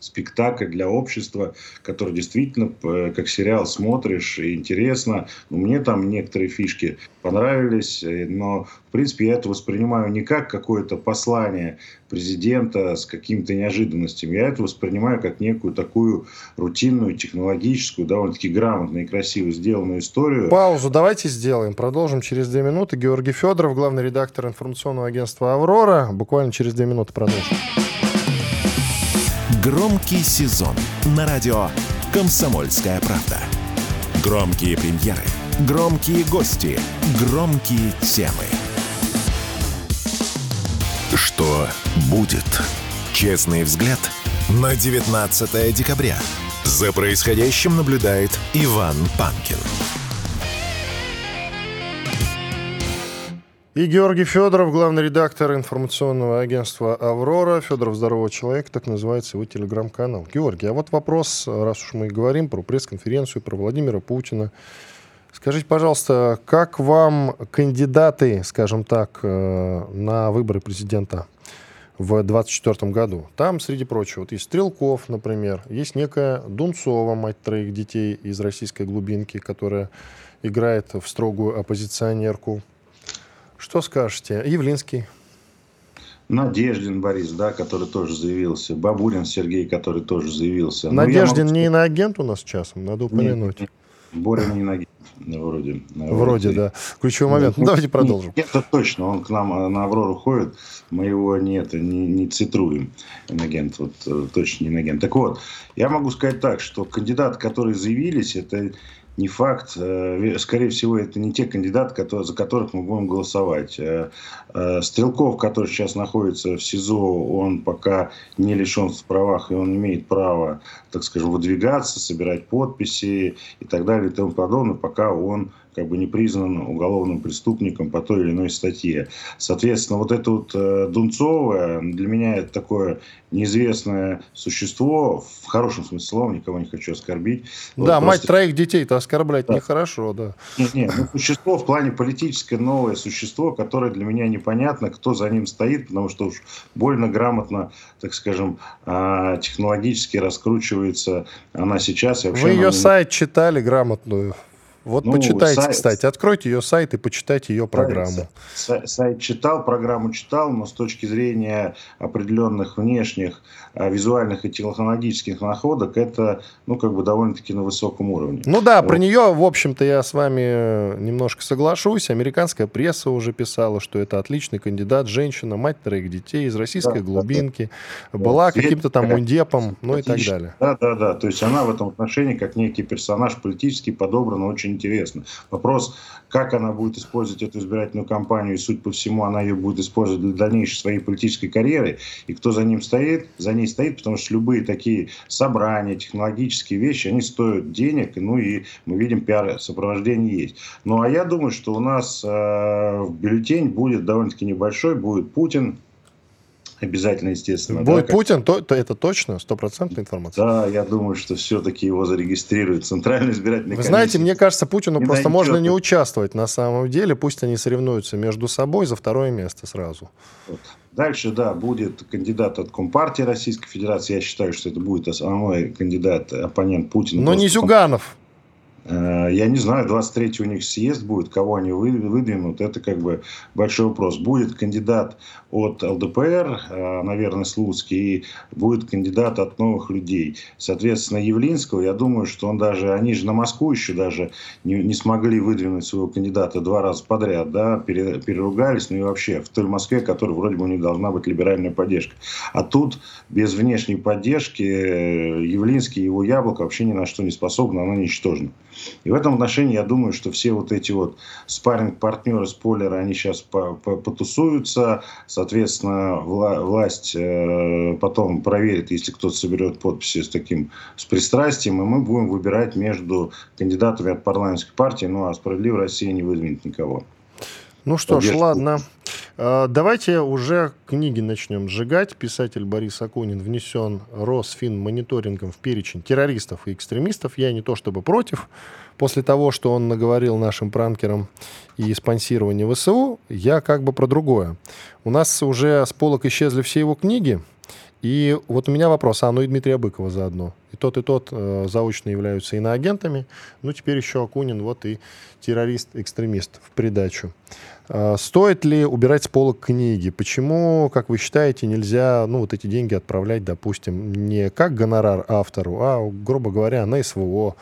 Speaker 4: спектакль для общества, который действительно э, как сериал смотришь и интересно. Ну, мне там некоторые фишки понравились, э, но в принципе я это воспринимаю не как какое-то послание президента с какими-то неожиданностями. Я это воспринимаю как некую такую рутинную, технологическую, довольно-таки грамотно и красиво сделанную историю.
Speaker 2: Паузу давайте сделаем. Продолжим через две минуты. Георгий Федоров, главный редактор информационного агентства «Аврора». Буквально через две минуты продолжим.
Speaker 1: Громкий сезон на радио «Комсомольская правда». Громкие премьеры, громкие гости, громкие темы. Что будет? Честный взгляд на 19 декабря. За происходящим наблюдает Иван Панкин.
Speaker 2: И Георгий Федоров, главный редактор информационного агентства «Аврора». Федоров «Здоровый человек», так называется его телеграм-канал. Георгий, а вот вопрос, раз уж мы говорим про пресс-конференцию, про Владимира Путина. Скажите, пожалуйста, как вам кандидаты, скажем так, э, на выборы президента в 2024 году? Там, среди прочего, вот есть Стрелков, например, есть некая Дунцова, мать троих детей из российской глубинки, которая играет в строгую оппозиционерку. Что скажете? Явлинский.
Speaker 4: Надеждин Борис, да, который тоже заявился. Бабулин Сергей, который тоже заявился.
Speaker 2: Ну, Надеждин могу... не иноагент у нас часом, надо упомянуть. Нет,
Speaker 4: Боря не иноагент, вроде.
Speaker 2: Вроде, да. Ключевой момент. Ну, давайте продолжим.
Speaker 4: Это точно, он к нам э, на Аврору ходит, мы его нет, не, не цитруем. Инагент, вот э, точно не инагент. Так вот, я могу сказать так, что кандидаты, которые заявились, это не факт. Э, скорее всего, это не те кандидаты, которые, за которых мы будем голосовать. Э, э, Стрелков, который сейчас находится в СИЗО, он пока не лишен в правах, и он имеет право, так скажем, выдвигаться, собирать подписи и так далее и тому подобное, пока он как бы не признан уголовным преступником по той или иной статье. Соответственно, вот это вот э, Дунцовое для меня это такое неизвестное существо, в хорошем смысле слова, никого не хочу оскорбить.
Speaker 2: Да, вот мать троих детей-то оскорблять да. нехорошо, да.
Speaker 4: Нет, нет, ну, существо в плане политическое новое существо, которое для меня непонятно, кто за ним стоит, потому что уж больно грамотно, так скажем, а, технологически раскручивается она сейчас.
Speaker 2: Вы ее сайт читали грамотную? Вот ну, почитайте, сайт, кстати, откройте ее сайт и почитайте ее программу.
Speaker 4: Сайт, сайт читал, программу читал, но с точки зрения определенных внешних а, визуальных и технологических находок это, ну, как бы довольно-таки на высоком уровне.
Speaker 2: Ну да, вот. про нее, в общем-то, я с вами немножко соглашусь. Американская пресса уже писала, что это отличный кандидат, женщина, мать троих детей из российской да, глубинки, да, да. была каким-то там мундепом, ну и так далее.
Speaker 4: Да, да, да. То есть она в этом отношении, как некий персонаж политический, подобран очень очень интересно. Вопрос, как она будет использовать эту избирательную кампанию, и, судя по всему, она ее будет использовать для дальнейшей своей политической карьеры, и кто за ним стоит, за ней стоит, потому что любые такие собрания, технологические вещи, они стоят денег, ну и мы видим, пиар-сопровождение есть. Ну а я думаю, что у нас э, бюллетень будет довольно-таки небольшой, будет Путин, обязательно, естественно.
Speaker 2: Будет да, Путин, то, то это точно, стопроцентная информация.
Speaker 4: Да, я думаю, что все-таки его зарегистрируют Центральный избирательный
Speaker 2: Вы знаете, мне кажется, Путину не просто можно не участвовать на самом деле, пусть они соревнуются между собой за второе место сразу.
Speaker 4: Вот. Дальше, да, будет кандидат от Компартии Российской Федерации. Я считаю, что это будет основной кандидат, оппонент Путина.
Speaker 2: Но не Зюганов.
Speaker 4: Э, я не знаю, 23 у них съезд будет, кого они выдвинут, это как бы большой вопрос. Будет кандидат от ЛДПР, э, наверное, Слуцкий, и будет кандидат от новых людей. Соответственно, Явлинского, я думаю, что он даже, они же на Москву еще даже не, не смогли выдвинуть своего кандидата два раза подряд, да, переругались, ну и вообще в той Москве, которой вроде бы у них должна быть либеральная поддержка. А тут без внешней поддержки э, Явлинский и его яблоко вообще ни на что не способны, оно ничтожно. И в этом отношении я думаю, что все вот эти вот спарринг-партнеры, спойлеры, они сейчас потусуются. Соответственно, вла власть э, потом проверит, если кто-то соберет подписи с таким, с пристрастием, и мы будем выбирать между кандидатами от парламентской партии, ну а «Справедливая Россия» не выдвинет никого.
Speaker 2: Ну что Поддержку. ж, ладно. А, давайте уже книги начнем сжигать. Писатель Борис Акунин внесен Росфинмониторингом в перечень террористов и экстремистов. Я не то чтобы против. После того, что он наговорил нашим пранкерам и спонсирование ВСУ, я как бы про другое. У нас уже с полок исчезли все его книги. И вот у меня вопрос, а ну и Дмитрия Быкова заодно. И тот, и тот э, заочно являются иноагентами. Ну, теперь еще Акунин, вот и террорист-экстремист в придачу. Э, стоит ли убирать с полок книги? Почему, как вы считаете, нельзя ну, вот эти деньги отправлять, допустим, не как гонорар автору, а, грубо говоря, на СВО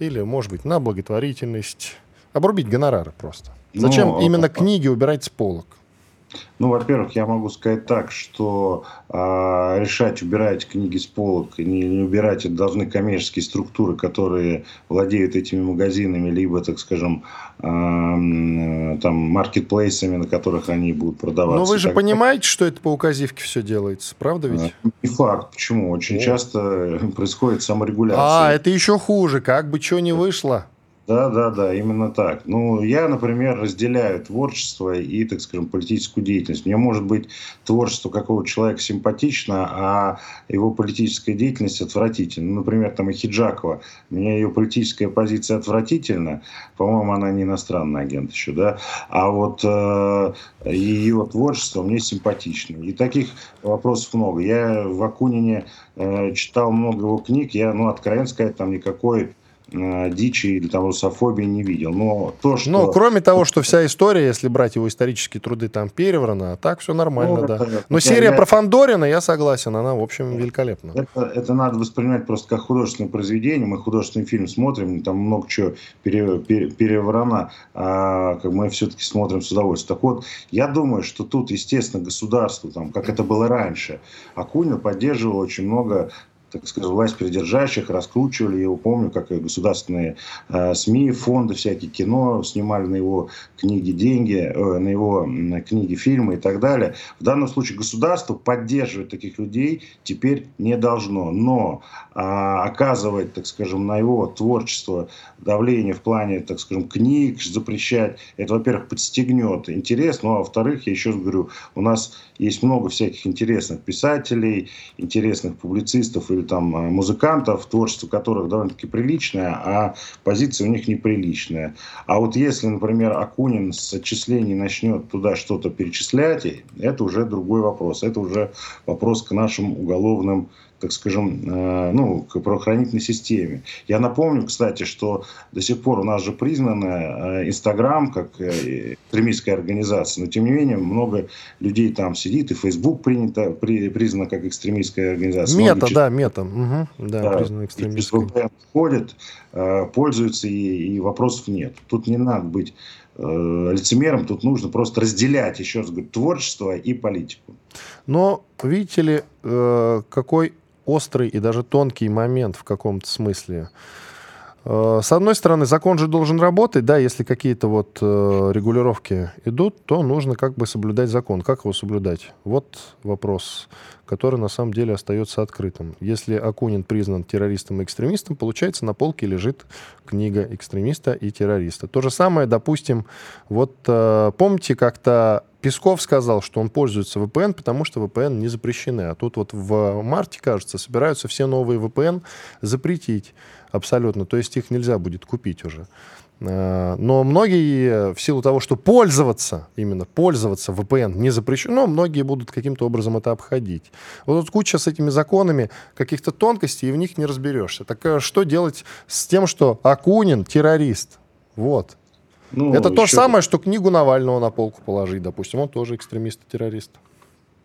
Speaker 2: или, может быть, на благотворительность? Обрубить гонорары просто. Зачем ну, именно а, книги убирать с полок?
Speaker 4: Ну, во-первых, я могу сказать так, что э, решать, убирать книги с полок, не, не убирать, это должны коммерческие структуры, которые владеют этими магазинами, либо, так скажем, э, там, маркетплейсами, на которых они будут продаваться.
Speaker 2: Но вы же понимаете, что это по указивке все делается, правда ведь?
Speaker 4: Не факт. Почему? Очень О. часто происходит саморегуляция.
Speaker 2: А, это еще хуже. Как бы что ни вышло.
Speaker 4: Да, да, да, именно так. Ну, я, например, разделяю творчество и, так скажем, политическую деятельность. Мне может быть творчество какого-то человека симпатично, а его политическая деятельность отвратительна. Ну, например, там и Хиджакова. Мне ее политическая позиция отвратительна. По-моему, она не иностранный агент еще, да. А вот э, ее творчество мне симпатично. И таких вопросов много. Я в Акунине э, читал много его книг. Я, ну, откровенно сказать, там никакой дичи или там русофобии не видел. Но то, что...
Speaker 2: Ну, кроме того, что вся история, если брать его исторические труды, там переврана, а так все нормально, ну, да. Это, Но серия я... про Фандорина, я согласен, она, в общем, великолепна.
Speaker 4: Это, это надо воспринимать просто как художественное произведение. Мы художественный фильм смотрим, там много чего пере, пере, переврано, а как мы все-таки смотрим с удовольствием. Так вот, я думаю, что тут, естественно, государство, там, как это было раньше, Акунин поддерживал очень много так сказать, власть придержащих раскручивали его. Помню, как и государственные э, СМИ, фонды всякие, кино снимали на его книги деньги, э, на его э, книги, фильмы и так далее. В данном случае государство поддерживать таких людей теперь не должно. Но э, оказывать, так скажем, на его творчество давление в плане, так скажем, книг, запрещать, это, во-первых, подстегнет интерес, ну, а во-вторых, я еще раз говорю, у нас есть много всяких интересных писателей, интересных публицистов или там э, музыкантов, творчество которых довольно-таки приличное, а позиция у них неприличная. А вот если, например, Акунин с отчислений начнет туда что-то перечислять, это уже другой вопрос. Это уже вопрос к нашим уголовным так скажем, э, ну, к правоохранительной системе. Я напомню, кстати, что до сих пор у нас же признана э, Инстаграм как э, экстремистская организация, но тем не менее много людей там сидит, и Фейсбук принято, при, признана как экстремистская организация.
Speaker 2: Мета, Многие да, мета, угу, да, да признана экстремистской.
Speaker 4: Ходят, пользуются, и, и вопросов нет. Тут не надо быть лицемером, тут нужно просто разделять, еще раз говорю, творчество и политику.
Speaker 2: Но видите ли, какой острый и даже тонкий момент в каком-то смысле. Э, с одной стороны, закон же должен работать, да, если какие-то вот э, регулировки идут, то нужно как бы соблюдать закон. Как его соблюдать? Вот вопрос, который на самом деле остается открытым. Если Акунин признан террористом и экстремистом, получается, на полке лежит книга экстремиста и террориста. То же самое, допустим, вот э, помните, как-то Песков сказал, что он пользуется VPN, потому что VPN не запрещены. А тут вот в марте, кажется, собираются все новые VPN запретить абсолютно. То есть их нельзя будет купить уже. Э, но многие, в силу того, что пользоваться, именно пользоваться VPN не запрещено, многие будут каким-то образом это обходить. Вот тут куча с этими законами каких-то тонкостей, и в них не разберешься. Так э, что делать с тем, что Акунин террорист? Вот. Ну, Это то же самое, что книгу Навального на полку положить, допустим. Он тоже экстремист и террорист.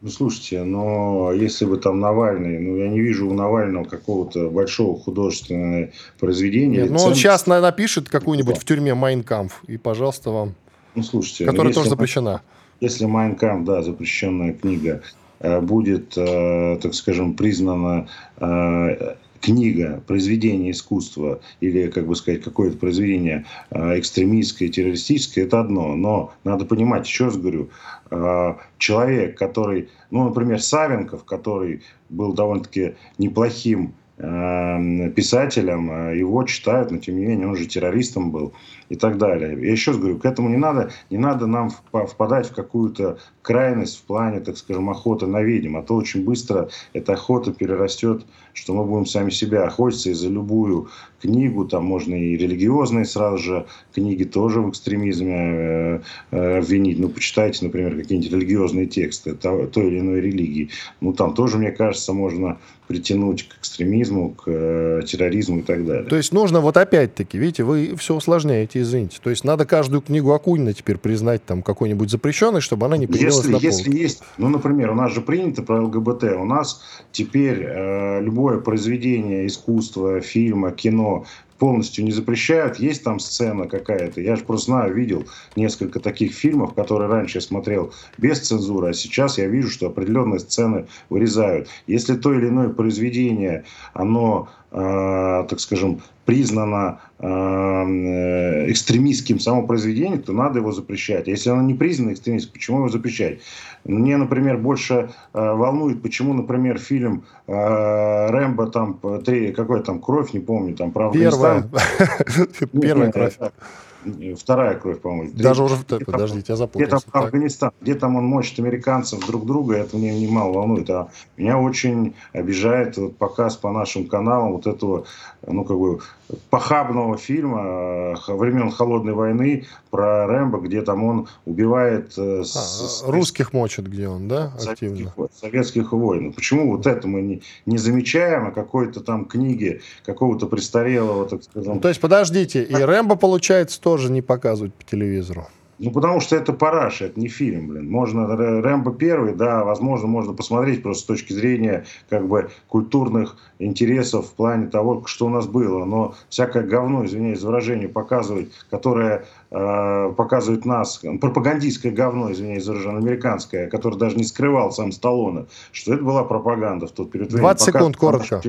Speaker 4: Ну, слушайте, но если бы там Навальный, ну, я не вижу у Навального какого-то большого художественного произведения. Нет,
Speaker 2: ну, он сейчас напишет какую-нибудь да. в тюрьме Майнкамф, и, пожалуйста, вам.
Speaker 4: Ну, слушайте.
Speaker 2: Которая ну, тоже запрещена.
Speaker 4: Если Майнкамф, да, запрещенная книга, э, будет, э, так скажем, признана э, книга, произведение искусства или, как бы сказать, какое-то произведение э, экстремистское, террористическое, это одно. Но надо понимать, еще раз говорю, э, человек, который, ну, например, Савенков, который был довольно-таки неплохим писателем, его читают, но тем не менее он же террористом был и так далее. Я еще раз говорю, к этому не надо, не надо нам впадать в какую-то крайность в плане, так скажем, охоты на ведьм, а то очень быстро эта охота перерастет, что мы будем сами себя охотиться и за любую книгу, там можно и религиозные сразу же книги тоже в экстремизме э, э, обвинить. Ну, почитайте, например, какие-нибудь религиозные тексты той или иной религии. Ну, там тоже, мне кажется, можно притянуть к экстремизму, к э, терроризму и так далее.
Speaker 2: То есть нужно вот опять-таки, видите, вы все усложняете извините. То есть надо каждую книгу Акунина теперь признать там какой-нибудь запрещенной, чтобы она не появилась
Speaker 4: если,
Speaker 2: на
Speaker 4: Если есть, ну, например, у нас же принято про ЛГБТ, у нас теперь э, любое произведение искусства, фильма, кино, полностью не запрещают. Есть там сцена какая-то. Я же просто знаю, видел несколько таких фильмов, которые раньше я смотрел без цензуры, а сейчас я вижу, что определенные сцены вырезают. Если то или иное произведение, оно так скажем, признано э, экстремистским само произведение, то надо его запрещать. Если оно не признано экстремистским, почему его запрещать? Мне, например, больше э, волнует, почему, например, фильм Рэмбо, там, какой там, кровь, не помню, там, про
Speaker 2: Первая. Первая кровь.
Speaker 4: Вторая кровь, по-моему.
Speaker 2: Даже уже, где подождите, я запутался.
Speaker 4: Где там Афганистан, где там он мочит американцев друг друга, это мне немало волнует. А меня очень обижает вот показ по нашим каналам вот этого, ну, как бы, похабного фильма э, времен Холодной войны про Рэмбо, где там он убивает... Э,
Speaker 2: а, с, русских мочит, где он, да, активно?
Speaker 4: Советских, советских войн. Почему вот это мы не, не замечаем, а какой-то там книги какого-то престарелого, так сказать... Ну,
Speaker 2: то есть, подождите, и Рэмбо, получается, тоже не показывают по телевизору?
Speaker 4: Ну, потому что это параша, это не фильм, блин. Можно, Рэмбо первый, да, возможно, можно посмотреть просто с точки зрения, как бы, культурных интересов в плане того, что у нас было. Но всякое говно, извиняюсь за выражение, показывать, которое э, показывает нас, пропагандистское говно, извиняюсь за выражение, американское, которое даже не скрывал сам Сталлоне, что это была пропаганда в тот период
Speaker 2: времени. 20 секунд, коротко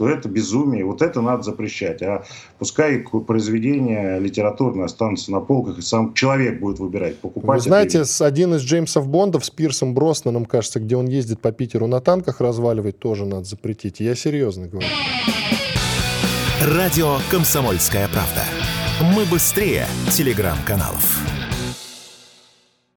Speaker 4: то это безумие. Вот это надо запрещать. А пускай произведения литературные останутся на полках, и сам человек будет выбирать, покупать.
Speaker 2: Вы знаете, с один из Джеймсов Бондов с Пирсом Броснаном, кажется, где он ездит по Питеру на танках разваливать, тоже надо запретить. Я серьезно говорю.
Speaker 1: Радио «Комсомольская правда». Мы быстрее телеграм-каналов.